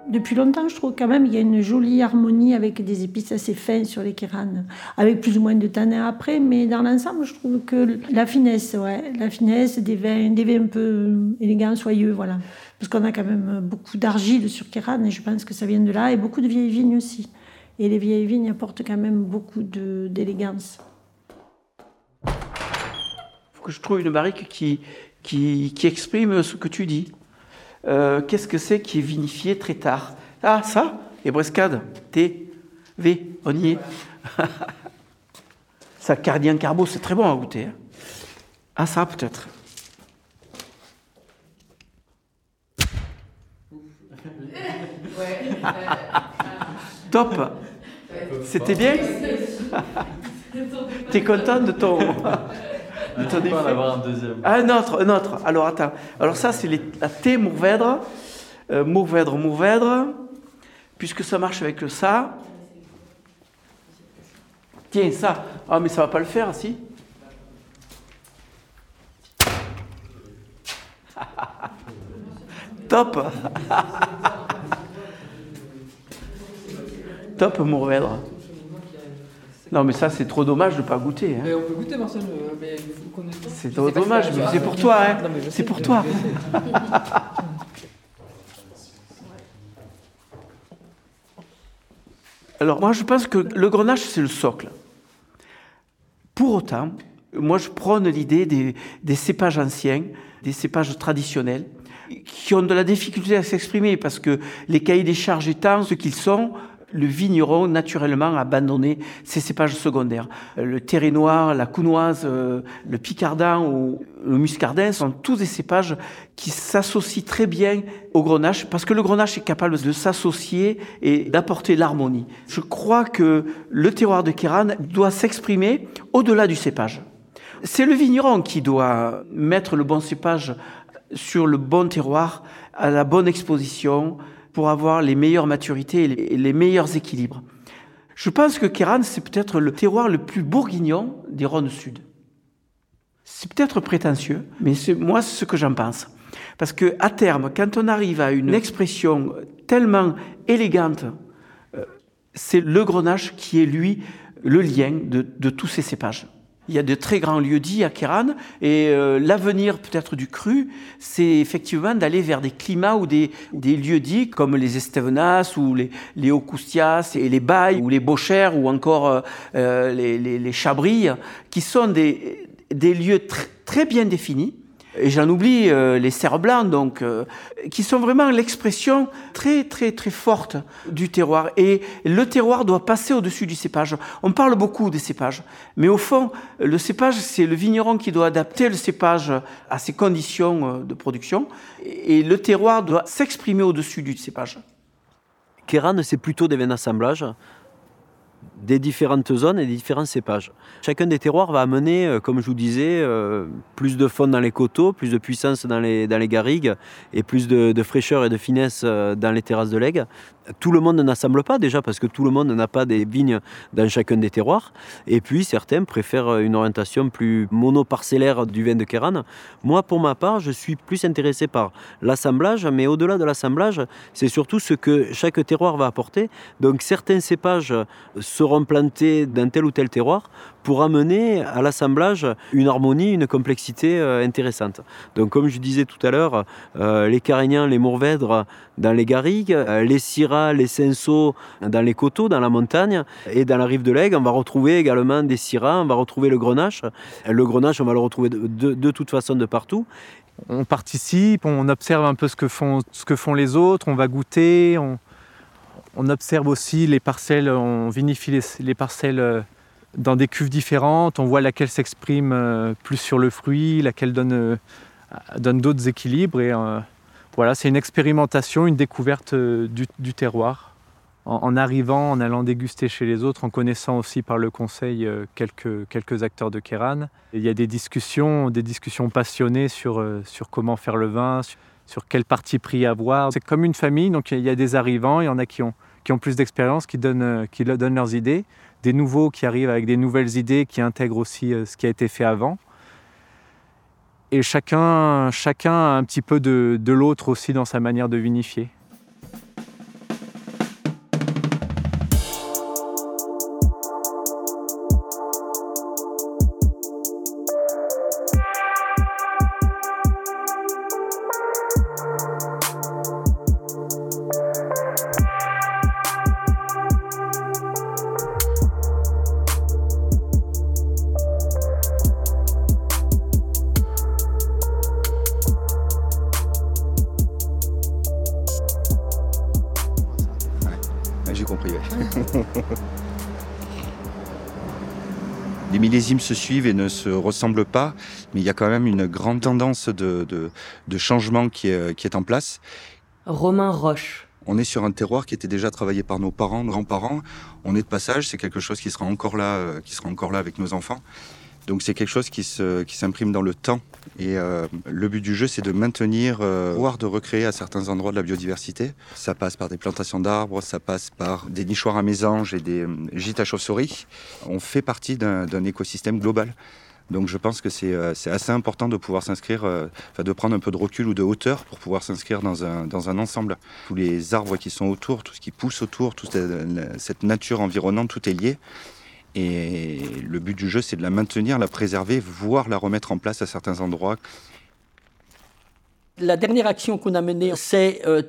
Depuis longtemps, je trouve quand même qu'il y a une jolie harmonie avec des épices assez fins sur les kéranes, avec plus ou moins de tanin après, mais dans l'ensemble, je trouve que la finesse, ouais, la finesse des vins, des vins un peu élégants, soyeux, voilà. Parce qu'on a quand même beaucoup d'argile sur Kéran et je pense que ça vient de là, et beaucoup de vieilles vignes aussi. Et les vieilles vignes apportent quand même beaucoup d'élégance que je trouve une barrique qui, qui, exprime ce que tu dis. Euh, qu'est-ce que c'est qui est vinifié très tard? Ah, ça? Et Brescade T, V, on y est. ça, Cardien Carbo, c'est très bon à goûter. Hein. Ah, ça, peut-être. Top C'était bien? T'es content de ton. Avoir un deuxième. Ah, un autre, un autre. Alors attends. Alors ça, c'est la T Mourvèdre. Euh, Mourvèdre, Mourvèdre. Puisque ça marche avec le ça. Tiens, ça. Ah, mais ça va pas le faire, si Top Top Mourvèdre. Non, mais ça, c'est trop dommage de ne pas goûter. Hein. on peut goûter, Marcel, euh, mais C'est trop dommage, mais c'est pour toi, hein. C'est pour toi. Alors, moi, je pense que le grenache, c'est le socle. Pour autant, moi, je prône l'idée des, des cépages anciens, des cépages traditionnels, qui ont de la difficulté à s'exprimer parce que les cahiers des charges étant ce qu'ils sont, le vigneron naturellement abandonné ses cépages secondaires. Euh, le terré noir, la counoise, euh, le picardin ou le muscardin sont tous des cépages qui s'associent très bien au grenache parce que le grenache est capable de s'associer et d'apporter l'harmonie. Je crois que le terroir de Kéran doit s'exprimer au-delà du cépage. C'est le vigneron qui doit mettre le bon cépage sur le bon terroir, à la bonne exposition, pour avoir les meilleures maturités et les meilleurs équilibres. Je pense que Kéran, c'est peut-être le terroir le plus bourguignon des Rhônes Sud. C'est peut-être prétentieux, mais c'est moi ce que j'en pense. Parce que à terme, quand on arrive à une expression tellement élégante, euh, c'est le grenage qui est lui le lien de, de tous ces cépages. Il y a de très grands lieux-dits à Kéran et euh, l'avenir peut-être du cru, c'est effectivement d'aller vers des climats ou des, lieux-dits comme les Estevenas ou les, les et les Bailles ou les Bochères ou encore euh, euh, les, les, les, Chabrilles, qui sont des, lieux tr très bien définis et j'en oublie euh, les cerfs blancs, donc, euh, qui sont vraiment l'expression très, très, très forte du terroir. Et le terroir doit passer au-dessus du cépage. On parle beaucoup des cépages, mais au fond, le cépage, c'est le vigneron qui doit adapter le cépage à ses conditions euh, de production, et le terroir doit s'exprimer au-dessus du cépage. Kéran, c'est plutôt des vins d'assemblage? Des différentes zones et des différents cépages. Chacun des terroirs va amener, euh, comme je vous disais, euh, plus de fond dans les coteaux, plus de puissance dans les, dans les garrigues et plus de, de fraîcheur et de finesse euh, dans les terrasses de legs. Tout le monde n'assemble pas déjà parce que tout le monde n'a pas des vignes dans chacun des terroirs. Et puis certains préfèrent une orientation plus monoparcellaire du vin de Kéran. Moi, pour ma part, je suis plus intéressé par l'assemblage, mais au-delà de l'assemblage, c'est surtout ce que chaque terroir va apporter. Donc certains cépages seront plantés dans tel ou tel terroir pour amener à l'assemblage une harmonie, une complexité euh, intéressante. Donc comme je disais tout à l'heure, euh, les Carignans, les Mourvèdres dans les garrigues, euh, les Syrah, les Cinsault dans les coteaux, dans la montagne, et dans la rive de l'Aigle, on va retrouver également des Syrah, on va retrouver le Grenache. Le Grenache, on va le retrouver de toute façon de partout. On participe, on observe un peu ce que font, ce que font les autres, on va goûter, on, on observe aussi les parcelles, on vinifie les, les parcelles dans des cuves différentes, on voit laquelle s'exprime euh, plus sur le fruit, laquelle donne, euh, donne d'autres équilibres. Et euh, voilà, c'est une expérimentation, une découverte du, terroir. En, arrivant, en allant déguster chez les autres, en connaissant aussi par le conseil quelques, quelques acteurs de Kéran. Il y a des discussions, des discussions passionnées sur, sur comment faire le vin, sur quel parti pris avoir. C'est comme une famille, donc il y a des arrivants, il y en a qui ont, plus d'expérience, qui donnent, qui donnent leurs idées des nouveaux qui arrivent avec des nouvelles idées, qui intègrent aussi ce qui a été fait avant. Et chacun, chacun a un petit peu de, de l'autre aussi dans sa manière de vinifier. Les se suivent et ne se ressemblent pas, mais il y a quand même une grande tendance de, de, de changement qui est, qui est en place. Romain Roche. On est sur un terroir qui était déjà travaillé par nos parents, grands-parents. On est de passage, c'est quelque chose qui sera encore là, qui sera encore là avec nos enfants. Donc c'est quelque chose qui s'imprime dans le temps. Et euh, le but du jeu, c'est de maintenir, euh, voire de recréer à certains endroits de la biodiversité. Ça passe par des plantations d'arbres, ça passe par des nichoirs à mésanges et des euh, gîtes à chauve-souris. On fait partie d'un écosystème global. Donc je pense que c'est euh, assez important de pouvoir s'inscrire, de prendre un peu de recul ou de hauteur pour pouvoir s'inscrire dans un ensemble. Tous les arbres qui sont autour, tout ce qui pousse autour, toute cette nature environnante, tout est lié. Et le but du jeu, c'est de la maintenir, la préserver, voire la remettre en place à certains endroits. La dernière action qu'on a menée, c'est euh,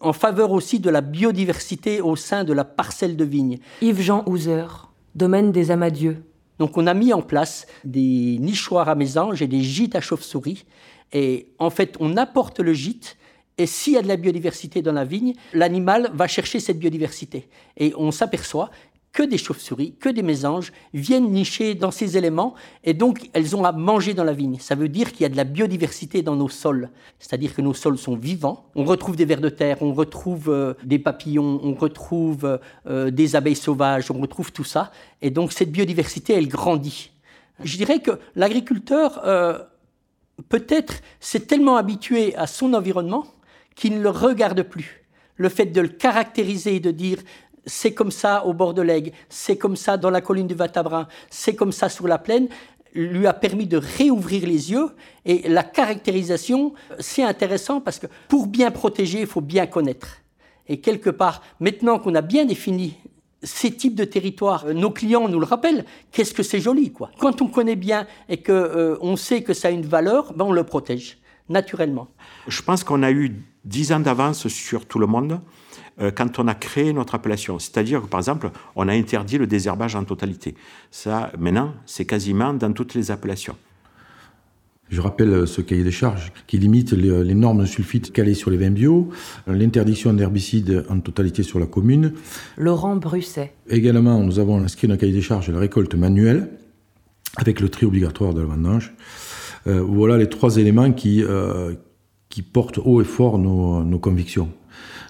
en faveur aussi de la biodiversité au sein de la parcelle de vigne. Yves-Jean Houser, domaine des Amadieux. Donc on a mis en place des nichoirs à mésanges et des gîtes à chauve-souris. Et en fait, on apporte le gîte. Et s'il y a de la biodiversité dans la vigne, l'animal va chercher cette biodiversité. Et on s'aperçoit que des chauves-souris, que des mésanges viennent nicher dans ces éléments et donc elles ont à manger dans la vigne. Ça veut dire qu'il y a de la biodiversité dans nos sols, c'est-à-dire que nos sols sont vivants. On retrouve des vers de terre, on retrouve euh, des papillons, on retrouve euh, des abeilles sauvages, on retrouve tout ça. Et donc cette biodiversité, elle grandit. Je dirais que l'agriculteur, euh, peut-être, s'est tellement habitué à son environnement qu'il ne le regarde plus. Le fait de le caractériser, de dire c'est comme ça au bord de l'Aigle, c'est comme ça dans la colline du Vatabrin, c'est comme ça sur la plaine, lui a permis de réouvrir les yeux. Et la caractérisation, c'est intéressant parce que pour bien protéger, il faut bien connaître. Et quelque part, maintenant qu'on a bien défini ces types de territoires, nos clients nous le rappellent, qu'est-ce que c'est joli, quoi. Quand on connaît bien et qu'on euh, sait que ça a une valeur, ben on le protège, naturellement. Je pense qu'on a eu dix ans d'avance sur tout le monde euh, quand on a créé notre appellation. C'est-à-dire que, par exemple, on a interdit le désherbage en totalité. Ça, maintenant, c'est quasiment dans toutes les appellations. Je rappelle ce cahier des charges qui limite les, normes de sulfite calées sur les vins bio, l'interdiction d'herbicides en totalité sur la commune. Laurent Brusset. Également, nous avons inscrit dans le cahier des charges la récolte manuelle avec le tri obligatoire de la vendange. Euh, voilà les trois éléments qui, euh, qui portent haut et fort nos, nos convictions.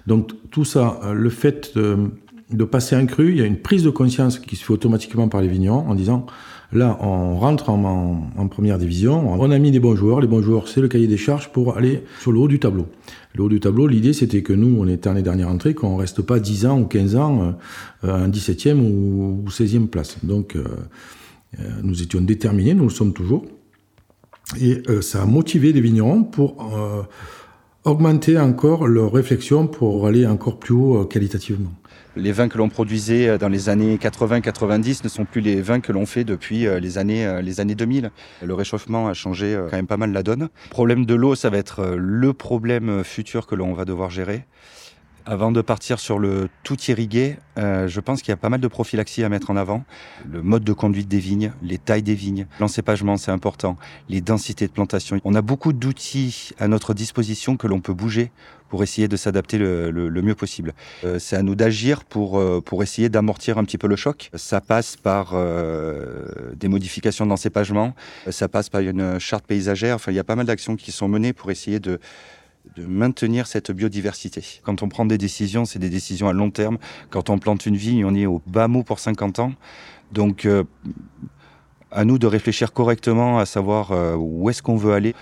Donc tout ça, euh, le fait de, passer un cru, il y a une prise de conscience qui se fait automatiquement par les vignerons en disant là, on rentre en, première division, on a mis des bons joueurs. Les bons joueurs, c'est le cahier des charges pour aller sur le haut du tableau. Le haut du tableau, l'idée, c'était que nous, on était en les dernières entrées, qu'on ne reste pas 10 ans ou 15 ans euh, en 17e ou, 16e place. Donc, euh, nous étions déterminés, nous le sommes toujours. Et ça a motivé les vignerons pour augmenter encore leur réflexion pour aller encore plus haut euh, qualitativement. Les vins que l'on produisait euh, dans les années 80-90 ne sont plus les vins que l'on fait depuis euh, les années, les années 2000. Le réchauffement a changé quand même pas mal la donne. Le problème de l'eau, ça va être le problème futur que l'on va devoir gérer. Avant de partir sur le tout irrigué, euh, je pense qu'il y a pas mal de prophylaxie à mettre en avant. Le mode de conduite des vignes, les tailles des vignes, l'encépagement, c'est important, les densités de plantation. On a beaucoup d'outils à notre disposition que l'on peut bouger pour essayer de s'adapter le, mieux possible. Euh, c'est à nous d'agir pour, euh, pour essayer d'amortir un petit peu le choc. Ça passe par des modifications d'encépagement, ça passe par une charte paysagère. Enfin, il y a pas mal d'actions qui sont menées pour essayer de de maintenir cette biodiversité. Quand on prend des décisions, c'est des décisions à long terme. Quand on plante une vigne, on est au bas mot pour 50 ans. Donc, euh, à nous de réfléchir correctement, à savoir euh, où est-ce qu'on veut aller,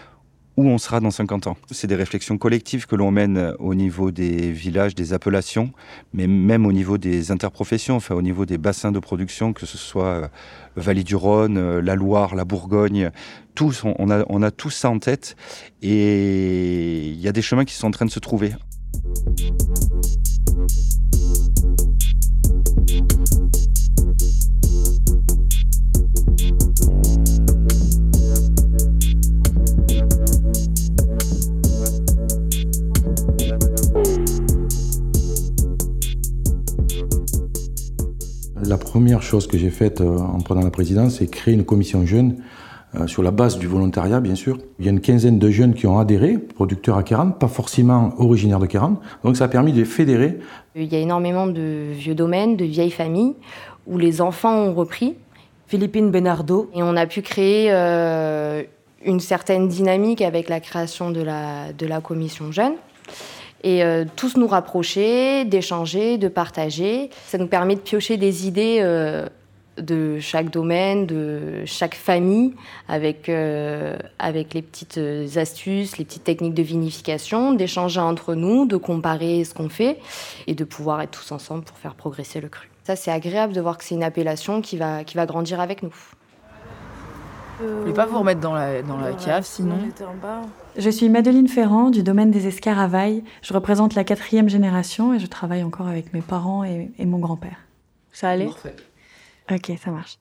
où on sera dans 50 ans. C'est des réflexions collectives que l'on mène au niveau des villages, des appellations, mais même au niveau des interprofessions, enfin au niveau des bassins de production, que ce soit euh, Vallée du Rhône, euh, la Loire, la Bourgogne, tous, on a, on a tout ça en tête et il y a des chemins qui sont en train de se trouver. La première chose que j'ai faite euh, en prenant la présidence, c'est créer une commission jeune euh, sur la base du volontariat, bien sûr. Il y a une quinzaine de jeunes qui ont adhéré, producteurs à Kéran, pas forcément originaires de Kéran. Donc ça a permis de les fédérer. Il y a énormément de vieux domaines, de vieilles familles, où les enfants ont repris. Philippine Benardo. Et on a pu créer euh, une certaine dynamique avec la création de la, de la commission jeune et euh, tous nous rapprocher, d'échanger, de partager. Ça nous permet de piocher des idées euh, de chaque domaine, de chaque famille, avec, euh, avec les petites astuces, les petites techniques de vinification, d'échanger entre nous, de comparer ce qu'on fait et de pouvoir être tous ensemble pour faire progresser le cru. Ça, c'est agréable de voir que c'est une appellation qui va, qui va grandir avec nous. Vous voulez pas vous remettre dans la, dans la cave sinon Je suis Madeleine Ferrand du domaine des Escaravailles. Je représente la quatrième génération et je travaille encore avec mes parents et, mon grand-père. Ça allait? Parfait. Ok, ça marche.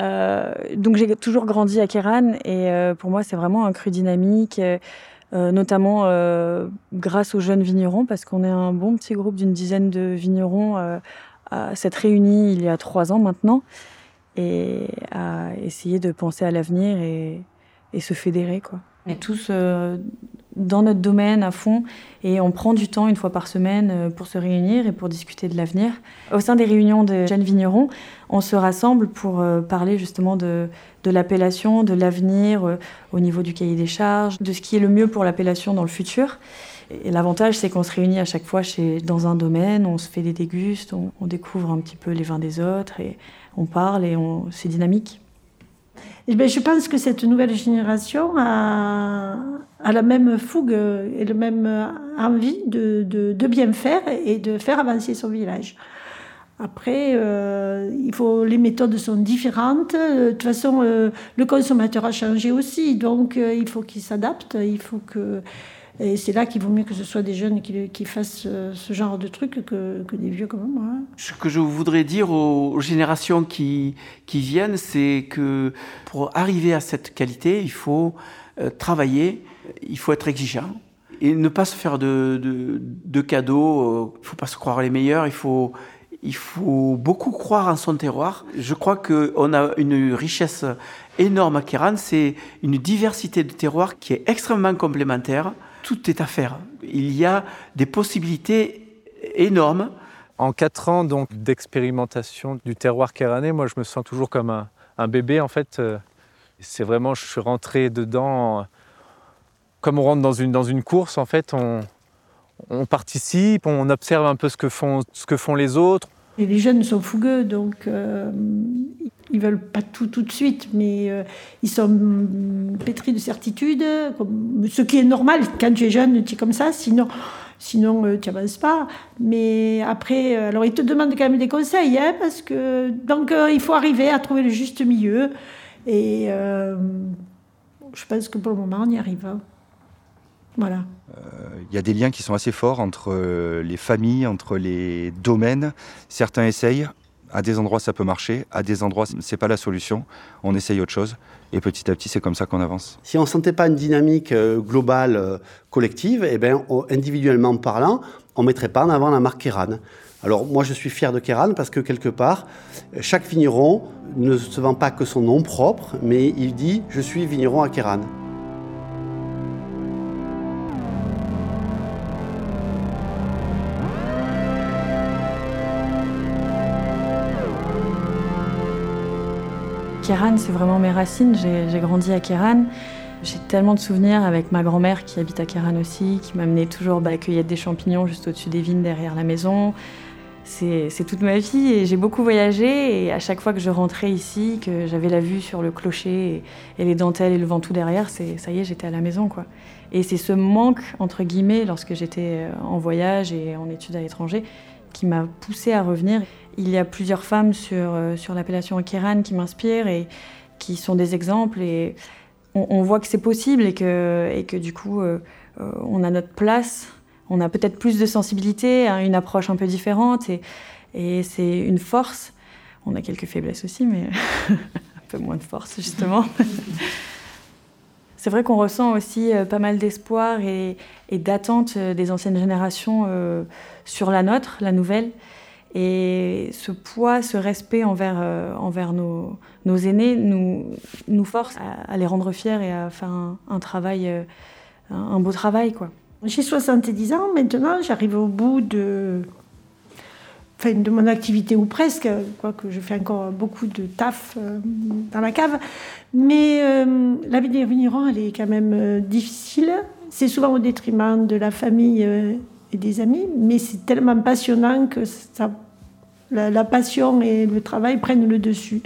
Euh, donc j'ai toujours grandi à Kéran et euh, pour moi c'est vraiment un cru dynamique, euh, notamment grâce aux jeunes vignerons parce qu'on est un bon petit groupe d'une dizaine de vignerons à s'être réunis il y a trois ans maintenant et à essayer de penser à l'avenir et, et, se fédérer. Quoi. On est tous euh, dans notre domaine à fond et on prend du temps une fois par semaine euh, pour se réunir et pour discuter de l'avenir. Au sein des réunions de jeunes vignerons, on se rassemble pour euh, parler justement de, de l'appellation, de l'avenir au niveau du cahier des charges, de ce qui est le mieux pour l'appellation dans le futur. Et l'avantage, c'est qu'on se réunit à chaque fois chez, dans un domaine, on se fait des dégustes, on, on découvre un petit peu les vins des autres et on parle et c'est dynamique. Eh ben, je pense que cette nouvelle génération a, la même fougue et la même envie de, bien faire et de faire avancer son village. Après, euh, il faut, les méthodes sont différentes. De toute façon, euh, le consommateur a changé aussi, donc euh, il faut qu'il s'adapte. Il faut que et c'est là qu'il vaut mieux que ce soit des jeunes qui, qui fassent ce genre de trucs que, que, des vieux comme moi. Hein. Ce que je voudrais dire aux, générations qui, qui viennent, c'est que pour arriver à cette qualité, il faut travailler, il faut être exigeant et ne pas se faire de, de, de cadeaux. Il ne faut pas se croire les meilleurs. Il faut, il faut beaucoup croire en son terroir. Je crois qu'on a une richesse énorme à Kéran, c'est une diversité de terroirs qui est extrêmement complémentaire. Tout est à faire. Il y a des possibilités énormes. En quatre ans donc d'expérimentation du terroir kéranais, moi je me sens toujours comme un, bébé en fait. C'est vraiment, je suis rentré dedans comme on rentre dans une, dans une course en fait. On, on participe, on observe un peu ce que font, ce que font les autres. Et les jeunes sont fougueux, donc euh, ils veulent pas tout tout de suite, mais euh, ils sont pétris de certitude, ce qui est normal quand tu es jeune, tu es comme ça, sinon, sinon euh, tu n'avances pas. Mais après, alors ils te demandent quand même des conseils, hein, parce que donc il faut arriver à trouver le juste milieu. Et je pense que pour le moment, on y arrive. Hein. Voilà. Il y a des liens qui sont assez forts entre euh, les familles, entre les domaines. Certains essayent. À des endroits, ça peut marcher. À des endroits, c'est pas la solution. On essaye autre chose. Et petit à petit, c'est comme ça qu'on avance. Si on ne sentait pas une dynamique euh, globale, euh, collective, eh ben, individuellement parlant, on ne mettrait pas en avant la marque Kéran. Alors moi, je suis fier de Kéran parce que quelque part, chaque vigneron ne se vend pas que son nom propre, mais il dit « je suis vigneron à Kéran ». Kéran, c'est vraiment mes racines. J'ai grandi à Kéran. J'ai tellement de souvenirs avec ma grand-mère qui habite à Kéran aussi, qui m'amenait toujours bah, cueillir des champignons juste au-dessus des vignes derrière la maison. C'est toute ma vie et j'ai beaucoup voyagé et à chaque fois que je rentrais ici, que j'avais la vue sur le clocher et, les dentelles et le ventoux derrière, ça y est, j'étais à la maison quoi. Et c'est ce manque entre guillemets lorsque j'étais en voyage et en études à l'étranger qui m'a poussé à revenir. Il y a plusieurs femmes sur, euh, sur l'appellation Kéran qui m'inspirent et qui sont des exemples. Et on, voit que c'est possible et que, et que du coup, euh, euh, on a notre place. On a peut-être plus de sensibilité, hein, une approche un peu différente. Et, et c'est une force. On a quelques faiblesses aussi, mais un peu moins de force, justement. C'est vrai qu'on ressent aussi pas mal d'espoir et, et d'attente des anciennes générations sur la nôtre, la nouvelle. Et ce poids, ce respect envers, euh, envers nos, nos, aînés nous, nous force à, les rendre fiers et à faire un, travail, euh, un, beau travail. quoi. J'ai 70 ans maintenant, j'arrive au bout de, enfin, de mon activité ou presque, quoique je fais encore beaucoup de taf euh, dans la cave. Mais la vie des elle est quand même difficile. C'est souvent au détriment de la famille et des amis, mais c'est tellement passionnant que ça, la, passion et le travail prennent le dessus.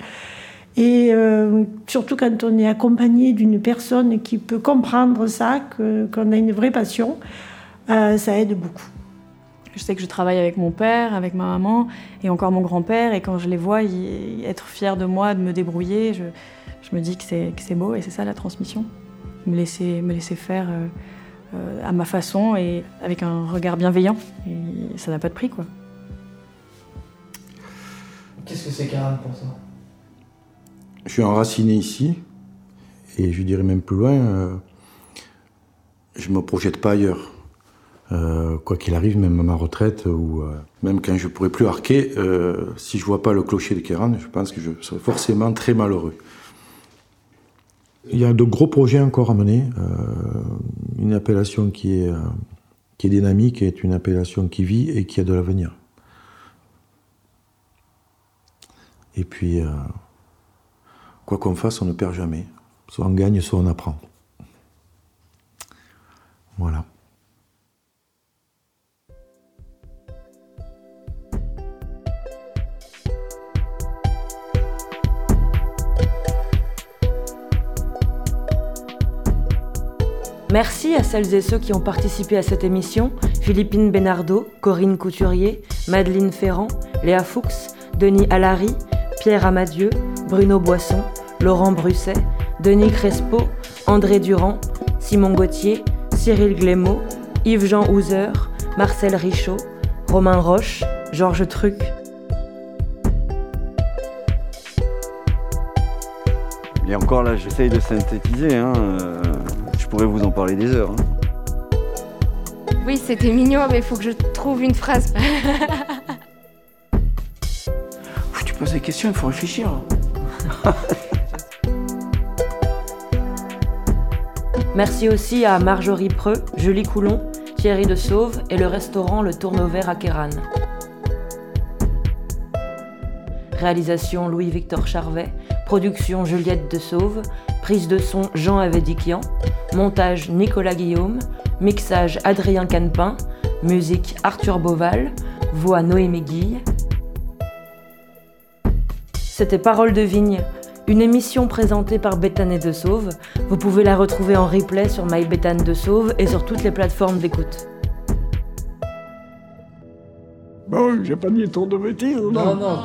Et euh, surtout quand on est accompagné d'une personne qui peut comprendre ça, qu'on a une vraie passion, euh, ça aide beaucoup. Je sais que je travaille avec mon père, avec ma maman et encore mon grand-père, et quand je les vois être fiers de moi, de me débrouiller, je, me dis que c'est beau et c'est ça la transmission. Me laisser, me laisser faire. Euh, à ma façon et avec un regard bienveillant. Et ça n'a pas de prix, quoi. Qu'est-ce que c'est Karen pour toi? Je suis enraciné ici, et je dirais même plus loin, euh, je ne me projette pas ailleurs. Euh, quoi qu'il arrive, même à ma retraite, ou même quand je pourrai plus arquer, si je vois pas le clocher de Kéran, je pense que je serai forcément très malheureux. Il y a de gros projets encore à mener. Euh, une appellation qui est, euh, qui est dynamique est une appellation qui vit et qui a de l'avenir. Et puis, euh, quoi qu'on fasse, on ne perd jamais. Soit on gagne, soit on apprend. Voilà. Merci à celles et ceux qui ont participé à cette émission Philippine Bénardo, Corinne Couturier, Madeleine Ferrand, Léa Fuchs, Denis Allary, Pierre Amadieu, Bruno Boisson, Laurent Brusset, Denis Crespo, André Durand, Simon Gauthier, Cyril Glémaud, Yves-Jean Houser, Marcel Richaud, Romain Roche, Georges Truc. Et encore là, j'essaye de synthétiser. Hein, euh, je pourrais vous en parler des heures. hein. Oui, c'était mignon, mais il faut que je trouve une phrase. Pff, Tu poses des questions, il faut réfléchir. Merci aussi à Marjorie Preux, Julie Coulon, Thierry de Sauve et le restaurant Le Tourneau-Vert à Kéran. Réalisation Louis-Victor Charvet, production Juliette de Sauve, prise de son Jean Avedikian, montage Nicolas Guillaume, mixage Adrien Canepin, musique Arthur Boval, voix Noémie Guille. C'était Parole de Vigne, une émission présentée par Béthane de Sauve. Vous pouvez la retrouver en replay sur My Béthane de Sauve et sur toutes les plateformes d'écoute. Bon, j'ai pas dit trop de bêtises, non? Non, non,